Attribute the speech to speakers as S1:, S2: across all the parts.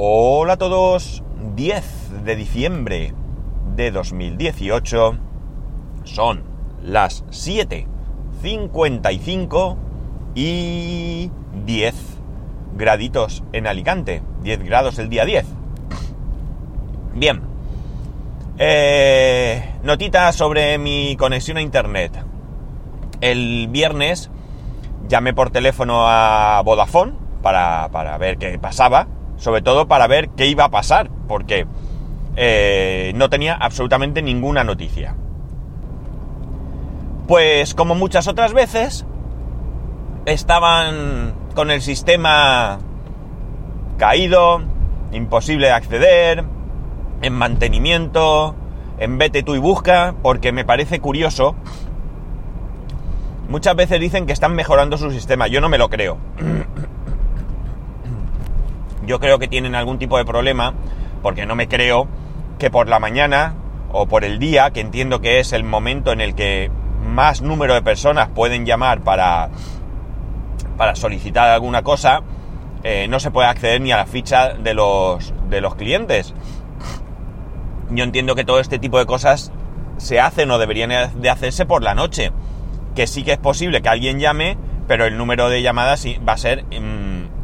S1: Hola a todos, 10 de diciembre de 2018, son las 7.55 y 10 graditos en Alicante, 10 grados el día 10. Bien, eh, notita sobre mi conexión a internet. El viernes llamé por teléfono a Vodafone para, para ver qué pasaba sobre todo para ver qué iba a pasar, porque eh, no tenía absolutamente ninguna noticia. Pues como muchas otras veces, estaban con el sistema caído, imposible de acceder, en mantenimiento, en vete tú y busca, porque me parece curioso. Muchas veces dicen que están mejorando su sistema, yo no me lo creo. yo creo que tienen algún tipo de problema, porque no me creo que por la mañana o por el día, que entiendo que es el momento en el que más número de personas pueden llamar para, para solicitar alguna cosa, eh, no se puede acceder ni a la ficha de los, de los clientes. Yo entiendo que todo este tipo de cosas se hacen o deberían de hacerse por la noche. Que sí que es posible que alguien llame, pero el número de llamadas va a ser mm,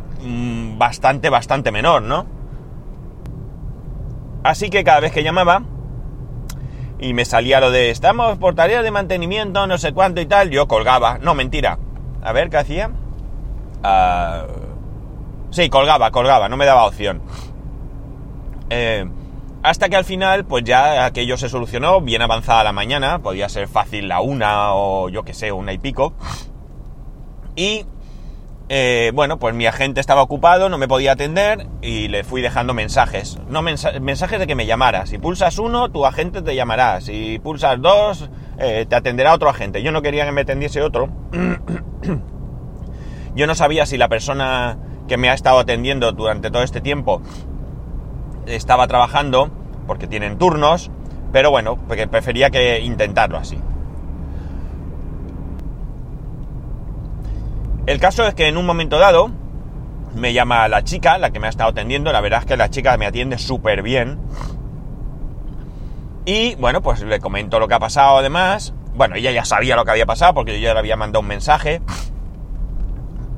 S1: bastante, bastante menor, ¿no? Así que cada vez que llamaba y me salía lo de estamos por tarea de mantenimiento, no sé cuánto y tal, yo colgaba. No, mentira. A ver, ¿qué hacía? Uh... Sí, colgaba, colgaba, no me daba opción. Eh, hasta que al final, pues ya aquello se solucionó, bien avanzada la mañana, podía ser fácil la una o yo que sé, una y pico. Y eh, bueno, pues mi agente estaba ocupado, no me podía atender y le fui dejando mensajes. No mensajes de que me llamara. Si pulsas uno, tu agente te llamará. Si pulsas dos, eh, te atenderá otro agente. Yo no quería que me atendiese otro. Yo no sabía si la persona que me ha estado atendiendo durante todo este tiempo estaba trabajando, porque tienen turnos, pero bueno, porque prefería que intentarlo así. El caso es que en un momento dado me llama la chica, la que me ha estado atendiendo, la verdad es que la chica me atiende súper bien. Y bueno, pues le comento lo que ha pasado además. Bueno, ella ya sabía lo que había pasado porque yo ya le había mandado un mensaje.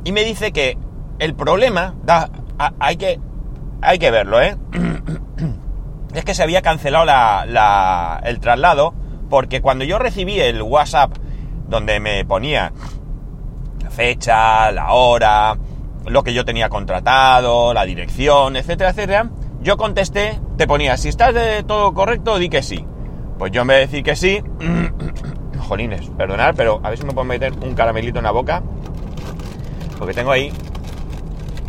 S1: Y me dice que el problema, da, hay, que, hay que verlo, ¿eh? es que se había cancelado la, el traslado porque cuando yo recibí el WhatsApp donde me ponía fecha, la hora, lo que yo tenía contratado, la dirección, etcétera, etcétera, yo contesté, te ponía, si estás de todo correcto, di que sí. Pues yo en vez de decir que sí, jolines, perdonad, pero a ver si me puedo meter un caramelito en la boca, porque tengo ahí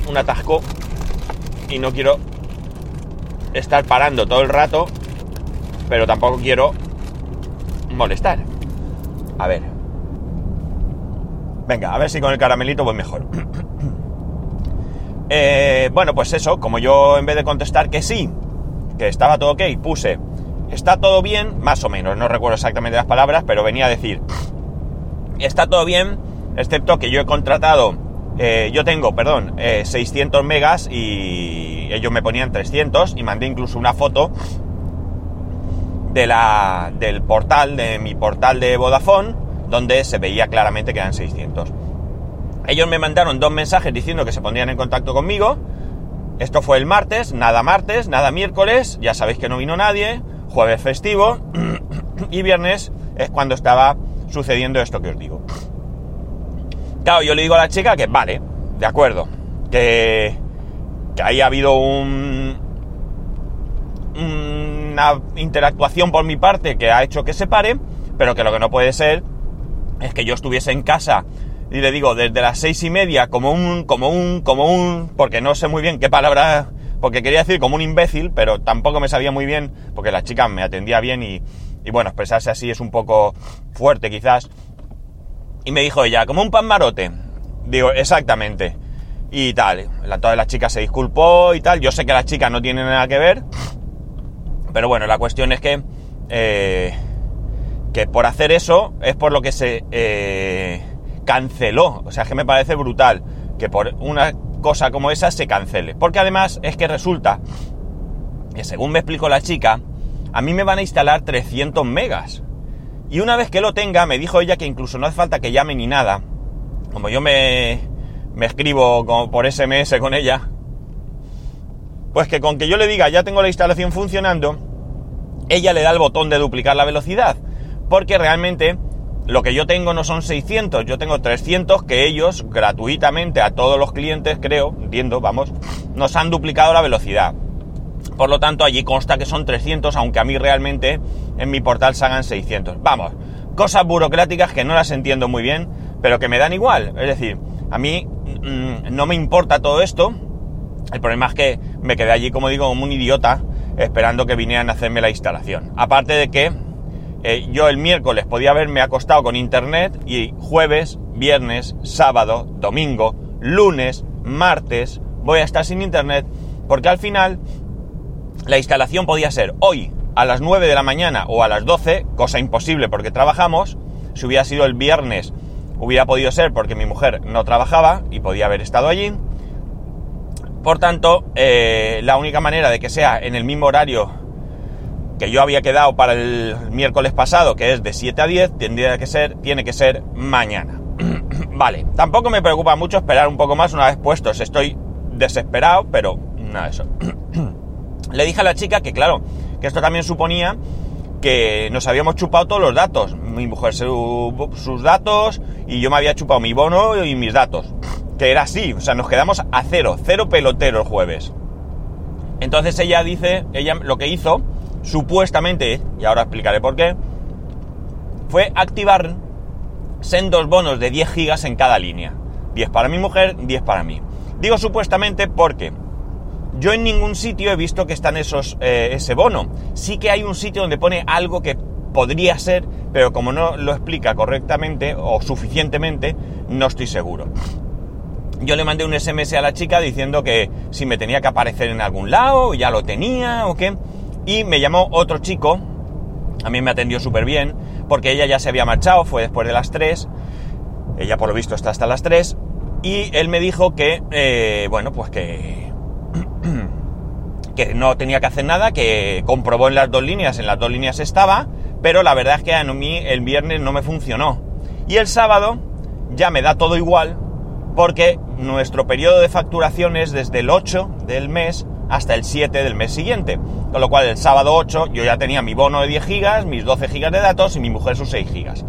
S1: un atasco y no quiero estar parando todo el rato, pero tampoco quiero molestar. A ver, Venga, a ver si con el caramelito voy mejor. Eh, bueno, pues eso, como yo en vez de contestar que sí, que estaba todo ok, puse, está todo bien, más o menos, no recuerdo exactamente las palabras, pero venía a decir, está todo bien, excepto que yo he contratado, eh, yo tengo, perdón, 600 eh, megas y ellos me ponían 300 y mandé incluso una foto de la, del portal, de mi portal de Vodafone, donde se veía claramente que eran 600. Ellos me mandaron dos mensajes diciendo que se pondrían en contacto conmigo. Esto fue el martes, nada martes, nada miércoles, ya sabéis que no vino nadie, jueves festivo y viernes es cuando estaba sucediendo esto que os digo. Claro, yo le digo a la chica que vale, de acuerdo, que, que haya habido un, una interactuación por mi parte que ha hecho que se pare, pero que lo que no puede ser es que yo estuviese en casa y le digo desde las seis y media como un, como un, como un, porque no sé muy bien qué palabra, porque quería decir como un imbécil, pero tampoco me sabía muy bien, porque la chica me atendía bien y, y bueno, expresarse así es un poco fuerte quizás. Y me dijo ella, como un pan marote. Digo, exactamente. Y tal, la, toda la chica se disculpó y tal. Yo sé que la chica no tiene nada que ver. Pero bueno, la cuestión es que eh, que por hacer eso es por lo que se eh, canceló. O sea, que me parece brutal que por una cosa como esa se cancele. Porque además es que resulta que según me explicó la chica, a mí me van a instalar 300 megas. Y una vez que lo tenga, me dijo ella que incluso no hace falta que llame ni nada. Como yo me, me escribo por SMS con ella, pues que con que yo le diga ya tengo la instalación funcionando, ella le da el botón de duplicar la velocidad. Porque realmente lo que yo tengo no son 600, yo tengo 300 que ellos gratuitamente a todos los clientes, creo, entiendo, vamos, nos han duplicado la velocidad. Por lo tanto, allí consta que son 300, aunque a mí realmente en mi portal salgan 600. Vamos, cosas burocráticas que no las entiendo muy bien, pero que me dan igual. Es decir, a mí mm, no me importa todo esto. El problema es que me quedé allí, como digo, como un idiota, esperando que vinieran a hacerme la instalación. Aparte de que eh, yo el miércoles podía haberme acostado con internet y jueves, viernes, sábado, domingo, lunes, martes, voy a estar sin internet, porque al final la instalación podía ser hoy a las 9 de la mañana o a las 12, cosa imposible porque trabajamos. Si hubiera sido el viernes, hubiera podido ser porque mi mujer no trabajaba y podía haber estado allí. Por tanto, eh, la única manera de que sea en el mismo horario que yo había quedado para el miércoles pasado, que es de 7 a 10, tendría que ser, tiene que ser mañana. vale, tampoco me preocupa mucho esperar un poco más una vez puestos. Estoy desesperado, pero nada de eso. Le dije a la chica que, claro, que esto también suponía que nos habíamos chupado todos los datos. Mi mujer sus datos y yo me había chupado mi bono y mis datos. Que era así, o sea, nos quedamos a cero, cero pelotero el jueves. Entonces ella dice, ella lo que hizo, supuestamente, y ahora explicaré por qué, fue activar sendos bonos de 10 gigas en cada línea. 10 para mi mujer, 10 para mí. Digo supuestamente porque yo en ningún sitio he visto que están esos, eh, ese bono. Sí que hay un sitio donde pone algo que podría ser, pero como no lo explica correctamente o suficientemente, no estoy seguro. Yo le mandé un SMS a la chica diciendo que si me tenía que aparecer en algún lado, ya lo tenía o qué. Y me llamó otro chico, a mí me atendió súper bien, porque ella ya se había marchado, fue después de las 3, ella por lo visto está hasta las 3, y él me dijo que, eh, bueno, pues que que no tenía que hacer nada, que comprobó en las dos líneas, en las dos líneas estaba, pero la verdad es que a mí el viernes no me funcionó. Y el sábado ya me da todo igual, porque nuestro periodo de facturación es desde el 8 del mes hasta el 7 del mes siguiente. Con lo cual el sábado 8 yo ya tenía mi bono de 10 gigas, mis 12 gigas de datos y mi mujer sus 6 gigas.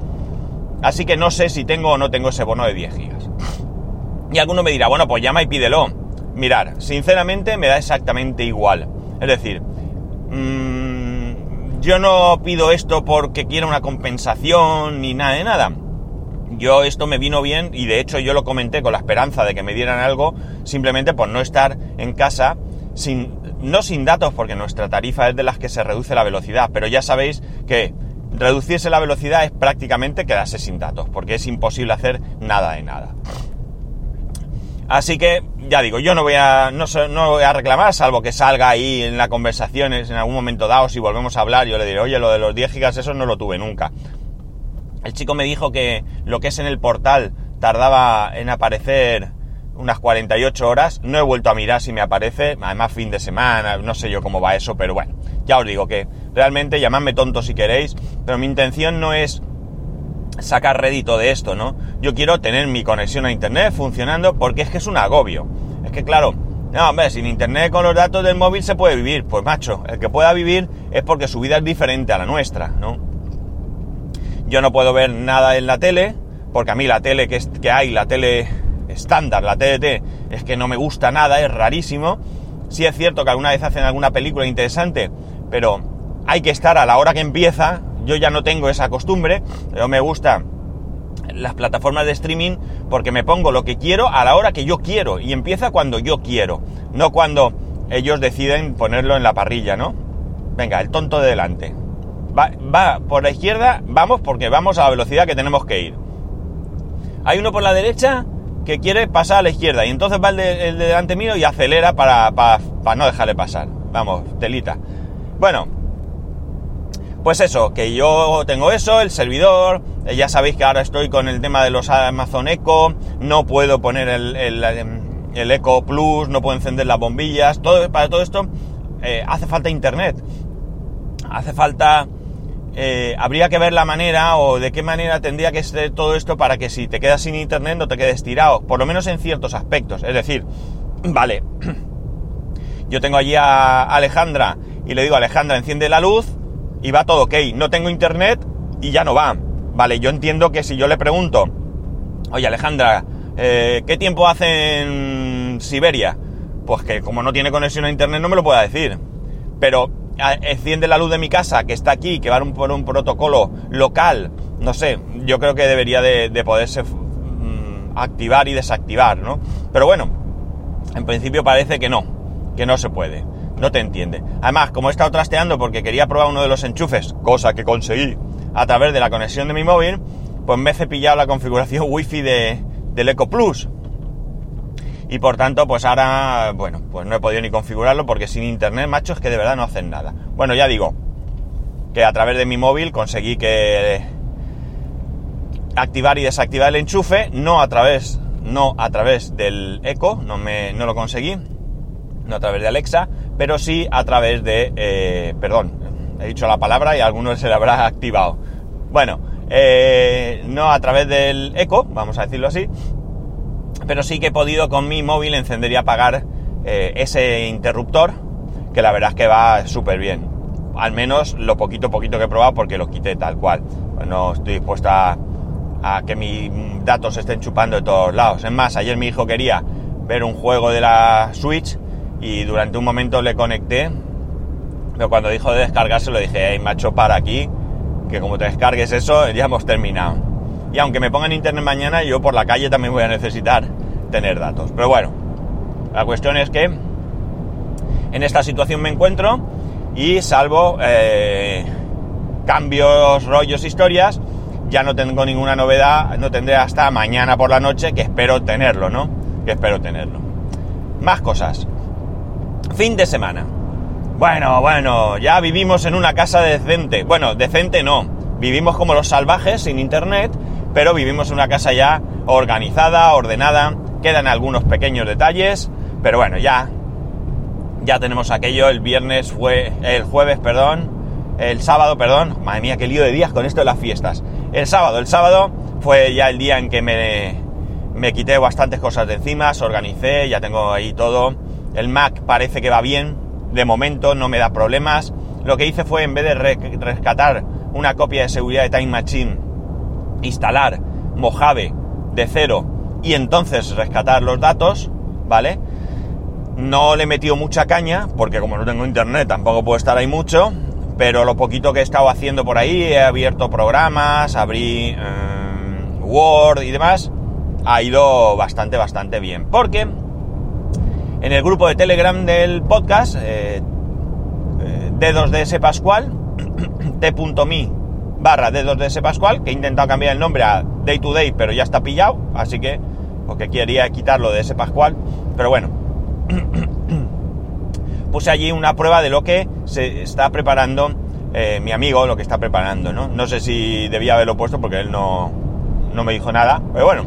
S1: Así que no sé si tengo o no tengo ese bono de 10 gigas. Y alguno me dirá, bueno, pues llama y pídelo. Mirar, sinceramente me da exactamente igual. Es decir, mmm, yo no pido esto porque quiera una compensación ni nada de nada. Yo esto me vino bien y de hecho yo lo comenté con la esperanza de que me dieran algo simplemente por no estar en casa sin, no sin datos porque nuestra tarifa es de las que se reduce la velocidad, pero ya sabéis que reducirse la velocidad es prácticamente quedarse sin datos porque es imposible hacer nada de nada. Así que, ya digo, yo no voy a, no, voy a reclamar, salvo que salga ahí en la conversación en algún momento dado, si volvemos a hablar, yo le diré, oye, lo de los 10 gigas, eso no lo tuve nunca. El chico me dijo que lo que es en el portal tardaba en aparecer unas 48 horas. No he vuelto a mirar si me aparece, además fin de semana, no sé yo cómo va eso, pero bueno, ya os digo que realmente llamadme tonto si queréis, pero mi intención no es sacar rédito de esto, ¿no? Yo quiero tener mi conexión a internet funcionando porque es que es un agobio. Es que claro, no, hombre, sin internet con los datos del móvil se puede vivir. Pues macho, el que pueda vivir es porque su vida es diferente a la nuestra, ¿no? Yo no puedo ver nada en la tele, porque a mí la tele que, que hay, la tele estándar, la TDT, es que no me gusta nada, es rarísimo. Sí es cierto que alguna vez hacen alguna película interesante, pero hay que estar a la hora que empieza yo ya no tengo esa costumbre, pero me gusta las plataformas de streaming porque me pongo lo que quiero a la hora que yo quiero y empieza cuando yo quiero, no cuando ellos deciden ponerlo en la parrilla, ¿no? Venga, el tonto de delante. Va, va por la izquierda, vamos porque vamos a la velocidad que tenemos que ir. Hay uno por la derecha que quiere pasar a la izquierda y entonces va el de, delante mío y acelera para, para, no dejarle pasar. Vamos, telita. Bueno, pues eso, que yo tengo eso, el servidor, eh, ya sabéis que ahora estoy con el tema de los Amazon Echo, no puedo poner el, el Eco Plus, no puedo encender las bombillas, todo, para todo esto eh, hace falta internet. Hace falta... Eh, habría que ver la manera o de qué manera tendría que ser todo esto para que si te quedas sin internet no te quedes tirado, por lo menos en ciertos aspectos. Es decir, vale, yo tengo allí a Alejandra y le digo, Alejandra, enciende la luz y va todo ok. No tengo internet y ya no va. Vale, yo entiendo que si yo le pregunto, oye Alejandra, eh, ¿qué tiempo hace en Siberia? Pues que como no tiene conexión a internet no me lo pueda decir. Pero enciende la luz de mi casa, que está aquí, que va por un protocolo local, no sé, yo creo que debería de, poderse mm, activar y desactivar, ¿no? Pero bueno, en principio parece que no, que no se puede, no te entiende. Además, como he estado trasteando porque quería probar uno de los enchufes, cosa que conseguí a través de la conexión de mi móvil, pues me he cepillado la configuración wifi de, del Eco Plus. Y por tanto, pues ahora, bueno, pues no he podido ni configurarlo porque sin internet, macho, es que de verdad no hacen nada. Bueno, ya digo, que a través de mi móvil conseguí que activar y desactivar el enchufe, no a través, no a través del eco, no, me, no lo conseguí, no a través de Alexa, pero sí a través de, eh, perdón, he dicho la palabra y a algunos se le habrá activado. Bueno, eh, no a través del eco, vamos a decirlo así, pero sí que he podido con mi móvil encender y apagar eh, ese interruptor, que la verdad es que va súper bien. Al menos lo poquito poquito que he probado porque lo quité tal cual. Pues no estoy dispuesto a, que mis datos estén chupando de todos lados. Es más, ayer mi hijo quería ver un juego de la Switch y durante un momento le conecté, pero cuando dijo de descargarse lo dije, hey macho, para aquí, que como te descargues eso ya hemos terminado. Y aunque me pongan internet mañana, yo por la calle también voy a necesitar tener datos. Pero bueno, la cuestión es que en esta situación me encuentro y salvo eh, cambios, rollos, historias, ya no tengo ninguna novedad, no tendré hasta mañana por la noche, que espero tenerlo, ¿no? Que espero tenerlo. Más cosas. Fin de semana. Bueno, bueno, ya vivimos en una casa decente. Bueno, decente no. Vivimos como los salvajes, sin internet, pero vivimos en una casa ya organizada, ordenada, quedan algunos pequeños detalles, pero bueno, ya, ya tenemos aquello, el viernes fue, el jueves, perdón, el sábado, perdón, madre mía, qué lío de días con esto de las fiestas. El sábado, el sábado fue ya el día en que me, me quité bastantes cosas de encima, se organicé, ya tengo ahí todo. El Mac parece que va bien, de momento no me da problemas. Lo que hice fue, en vez de rescatar una copia de seguridad de Time Machine instalar Mojave de cero y entonces rescatar los datos, ¿vale? No le he metido mucha caña, porque como no tengo internet tampoco puedo estar ahí mucho, pero lo poquito que he estado haciendo por ahí, he abierto programas, abrí eh, Word y demás, ha ido bastante, bastante bien. Porque en el grupo de Telegram del podcast, eh, eh, D2DS Pascual, t.me barra D2DS Pascual, que he intentado cambiar el nombre a Day to Day, pero ya está pillado, así que, porque quería quitarlo de ese Pascual, pero bueno, puse allí una prueba de lo que se está preparando eh, mi amigo, lo que está preparando, ¿no? No sé si debía haberlo puesto porque él no, no me dijo nada, pero bueno,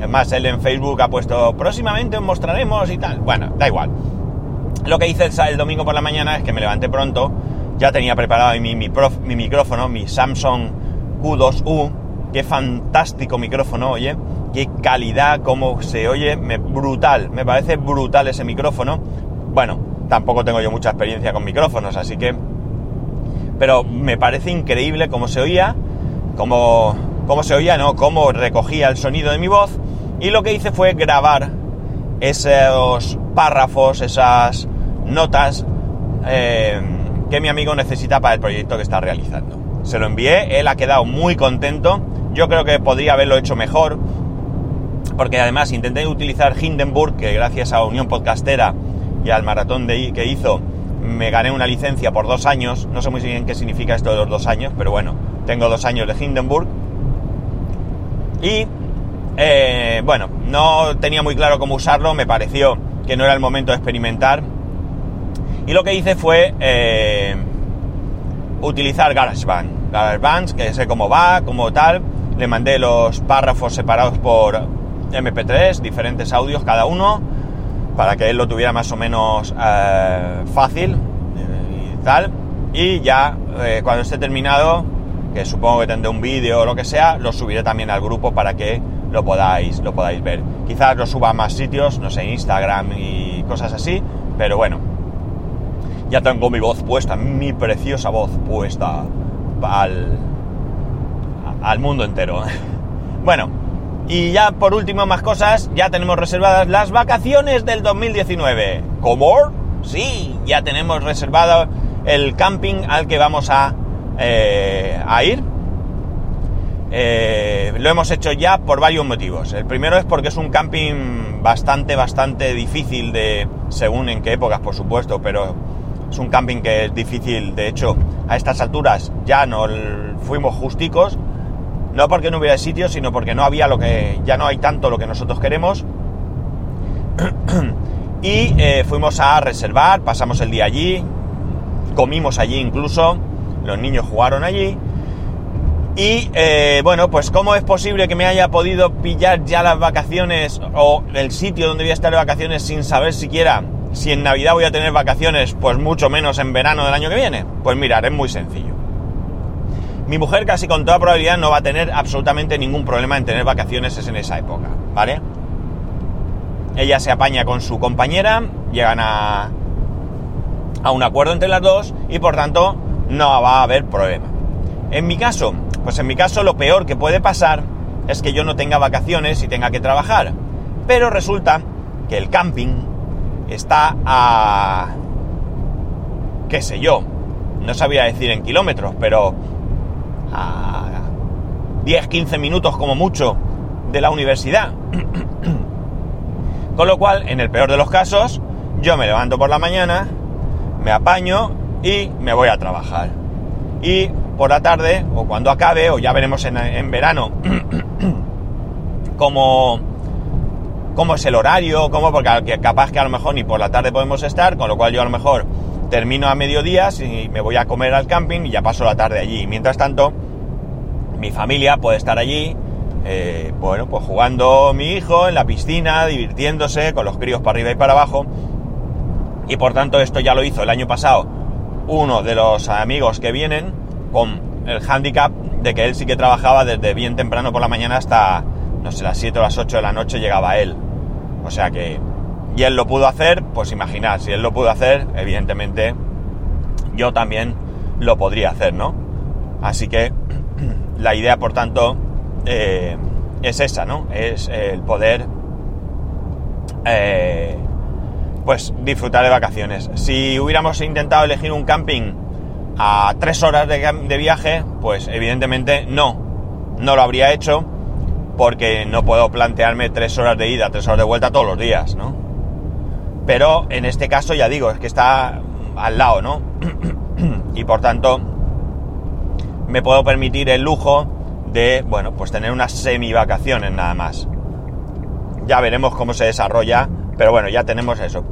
S1: es más, él en Facebook ha puesto próximamente os mostraremos y tal, bueno, da igual. Lo que hice el, domingo por la mañana es que me levanté pronto, ya tenía preparado mi, mi, mi micrófono, mi Samsung Q2U. Qué fantástico micrófono, oye. Qué calidad, cómo se oye. Me, brutal, me parece brutal ese micrófono. Bueno, tampoco tengo yo mucha experiencia con micrófonos, así que... Pero me parece increíble cómo se oía, cómo, cómo se oía, ¿no? Cómo recogía el sonido de mi voz. Y lo que hice fue grabar esos párrafos, esas notas. Eh, que mi amigo necesita para el proyecto que está realizando. Se lo envié, él ha quedado muy contento. Yo creo que podría haberlo hecho mejor, porque además intenté utilizar Hindenburg, que gracias a Unión Podcastera y al maratón que hizo, me gané una licencia por dos años. No sé muy bien qué significa esto de los dos años, pero bueno, tengo dos años de Hindenburg. Y eh, bueno, no tenía muy claro cómo usarlo, me pareció que no era el momento de experimentar y lo que hice fue eh, utilizar GarageBand. GarageBand, que sé cómo va, como tal. Le mandé los párrafos separados por MP3, diferentes audios cada uno, para que él lo tuviera más o menos eh, fácil eh, y tal. Y ya eh, cuando esté terminado, que supongo que tendré un vídeo o lo que sea, lo subiré también al grupo para que lo podáis, lo podáis ver. Quizás lo suba a más sitios, no sé, Instagram y cosas así, pero bueno. Ya tengo mi voz puesta, mi preciosa voz puesta al, al mundo entero. bueno, y ya por último más cosas, ya tenemos reservadas las vacaciones del 2019. ¿Cómo? Sí, ya tenemos reservado el camping al que vamos a, eh, a ir. Eh, lo hemos hecho ya por varios motivos. El primero es porque es un camping bastante, bastante difícil de, según en qué épocas, por supuesto, pero es un camping que es difícil. De hecho, a estas alturas ya no fuimos justicos no porque no hubiera sitio, sino porque no había lo que. ya no hay tanto lo que nosotros queremos. y eh, fuimos a reservar, pasamos el día allí, comimos allí incluso, los niños jugaron allí. Y eh, bueno, pues ¿cómo es posible que me haya podido pillar ya las vacaciones o el sitio donde voy a estar de vacaciones sin saber siquiera si en Navidad voy a tener vacaciones, pues mucho menos en verano del año que viene? Pues mirar, es muy sencillo. Mi mujer casi con toda probabilidad no va a tener absolutamente ningún problema en tener vacaciones en esa época, ¿vale? Ella se apaña con su compañera, llegan a, a un acuerdo entre las dos y por tanto no va a haber problema. En mi caso, pues en mi caso lo peor que puede pasar es que yo no tenga vacaciones y tenga que trabajar. Pero resulta que el camping está a... qué sé yo, no sabía decir en kilómetros, pero a 10-15 minutos como mucho de la universidad. Con lo cual, en el peor de los casos, yo me levanto por la mañana, me apaño y me voy a trabajar. Y por la tarde, o cuando acabe, o ya veremos en, verano, cómo, cómo es el horario, cómo, porque capaz que a lo mejor ni por la tarde podemos estar, con lo cual yo a lo mejor termino a mediodía y me voy a comer al camping y ya paso la tarde allí. Mientras tanto, mi familia puede estar allí, eh, bueno, pues jugando mi hijo en la piscina, divirtiéndose con los críos para arriba y para abajo. Y por tanto esto ya lo hizo el año pasado uno de los amigos que vienen con el handicap de que él sí que trabajaba desde bien temprano por la mañana hasta, no sé, las 7 o las 8 de la noche llegaba él. O sea que y él lo pudo hacer, pues imaginar, si él lo pudo hacer, evidentemente yo también lo podría hacer, ¿no? Así que la idea, por tanto, eh, es esa, ¿no? Es el poder, eh, pues, disfrutar de vacaciones. Si hubiéramos intentado elegir un camping a tres horas de, de viaje, pues evidentemente no, no lo habría hecho porque no puedo plantearme tres horas de ida, tres horas de vuelta todos los días, ¿no? Pero en este caso, ya digo, es que está al lado, ¿no? y por tanto, me puedo permitir el lujo de, bueno, pues tener unas semi vacaciones nada más. Ya veremos cómo se desarrolla, pero bueno, ya tenemos eso.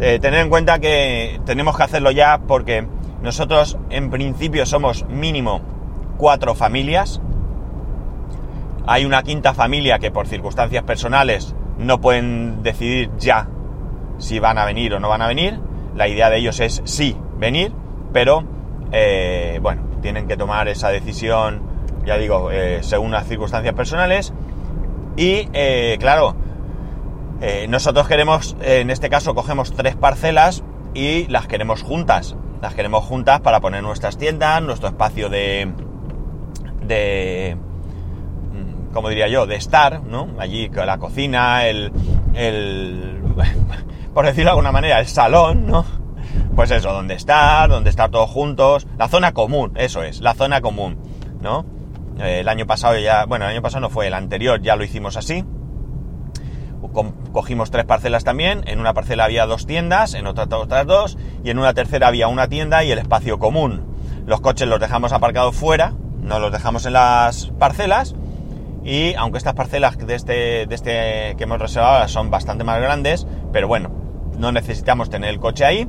S1: Eh, tener en cuenta que tenemos que hacerlo ya porque nosotros en principio somos mínimo cuatro familias. Hay una quinta familia que por circunstancias personales no pueden decidir ya si van a venir o no van a venir. La idea de ellos es sí venir, pero eh, bueno, tienen que tomar esa decisión, ya digo, eh, según las circunstancias personales. Y eh, claro, nosotros queremos, en este caso, cogemos tres parcelas y las queremos juntas. Las queremos juntas para poner nuestras tiendas, nuestro espacio de. de. Como diría yo, de estar, ¿no? Allí la cocina, el. el por decirlo de alguna manera, el salón, ¿no? Pues eso, donde estar, donde estar todos juntos, la zona común, eso es, la zona común, ¿no? Eh, el año pasado ya, bueno, el año pasado no fue, el anterior ya lo hicimos así. Cogimos tres parcelas también, en una parcela había dos tiendas, en otra otras dos, y en una tercera había una tienda y el espacio común. Los coches los dejamos aparcados fuera, no los dejamos en las parcelas, y aunque estas parcelas de este, de este que hemos reservado son bastante más grandes, pero bueno, no necesitamos tener el coche ahí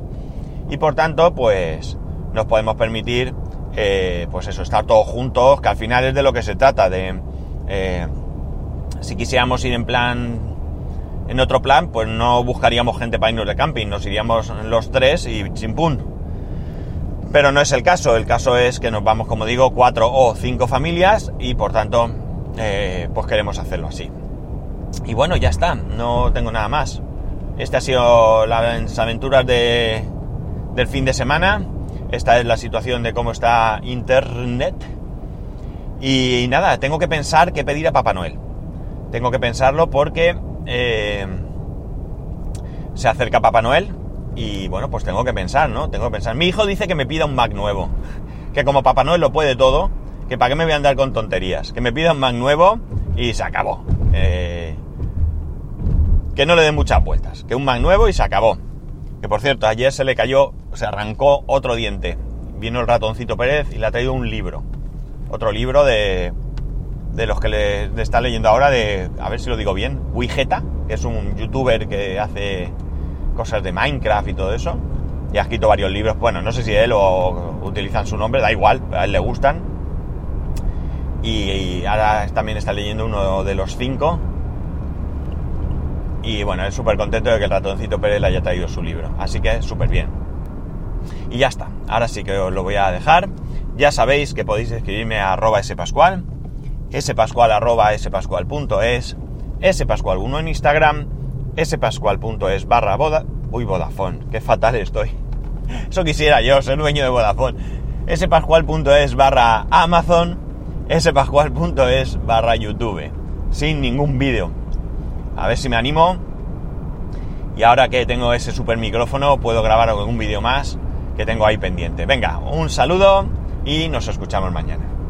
S1: y por tanto pues nos podemos permitir eh, pues eso, estar todos juntos, que al final es de lo que se trata, de, eh, si quisiéramos ir en plan, en otro plan, pues no buscaríamos gente para irnos de camping, nos iríamos los tres y chimpún. Pero no es el caso, el caso es que nos vamos, como digo, cuatro o cinco familias y por tanto, eh, pues queremos hacerlo así. Y bueno, ya está, no tengo nada más. Esta ha sido las aventuras de, del fin de semana. Esta es la situación de cómo está Internet. Y nada, tengo que pensar qué pedir a Papá Noel. Tengo que pensarlo porque eh, se acerca Papá Noel y bueno, pues tengo que pensar, ¿no? Tengo que pensar. Mi hijo dice que me pida un Mac nuevo. Que como Papá Noel lo puede todo, que para qué me voy a andar con tonterías. Que me pida un Mac nuevo y se acabó. Eh, que no le den muchas vueltas. Que un Mac nuevo y se acabó. Que por cierto, ayer se le cayó, se arrancó otro diente. Vino el ratoncito Pérez y le ha traído un libro. Otro libro de, de los que le, está leyendo ahora, de, a ver si lo digo bien, Wigeta, que es un youtuber que hace cosas de Minecraft y todo eso. Y ha escrito varios libros. Bueno, no sé si él o utilizan su nombre, da igual, a él le gustan. Y, ahora también está leyendo uno de los cinco. Y bueno, es súper contento de que el ratoncito Pérez le haya traído su libro. Así que súper bien. Y ya está. Ahora sí que os lo voy a dejar. Ya sabéis que podéis escribirme a arroba spascual, spascual arroba spascual.es, spascual1 en Instagram, spascual.es barra boda... Uy, Vodafone, qué fatal estoy. Eso quisiera yo, ser dueño de Vodafone. spascual.es barra Amazon, spascual.es barra YouTube. Sin ningún vídeo. A ver si me animo. Y ahora que tengo ese super micrófono, puedo grabar algún vídeo más que tengo ahí pendiente. Venga, un saludo y nos escuchamos mañana.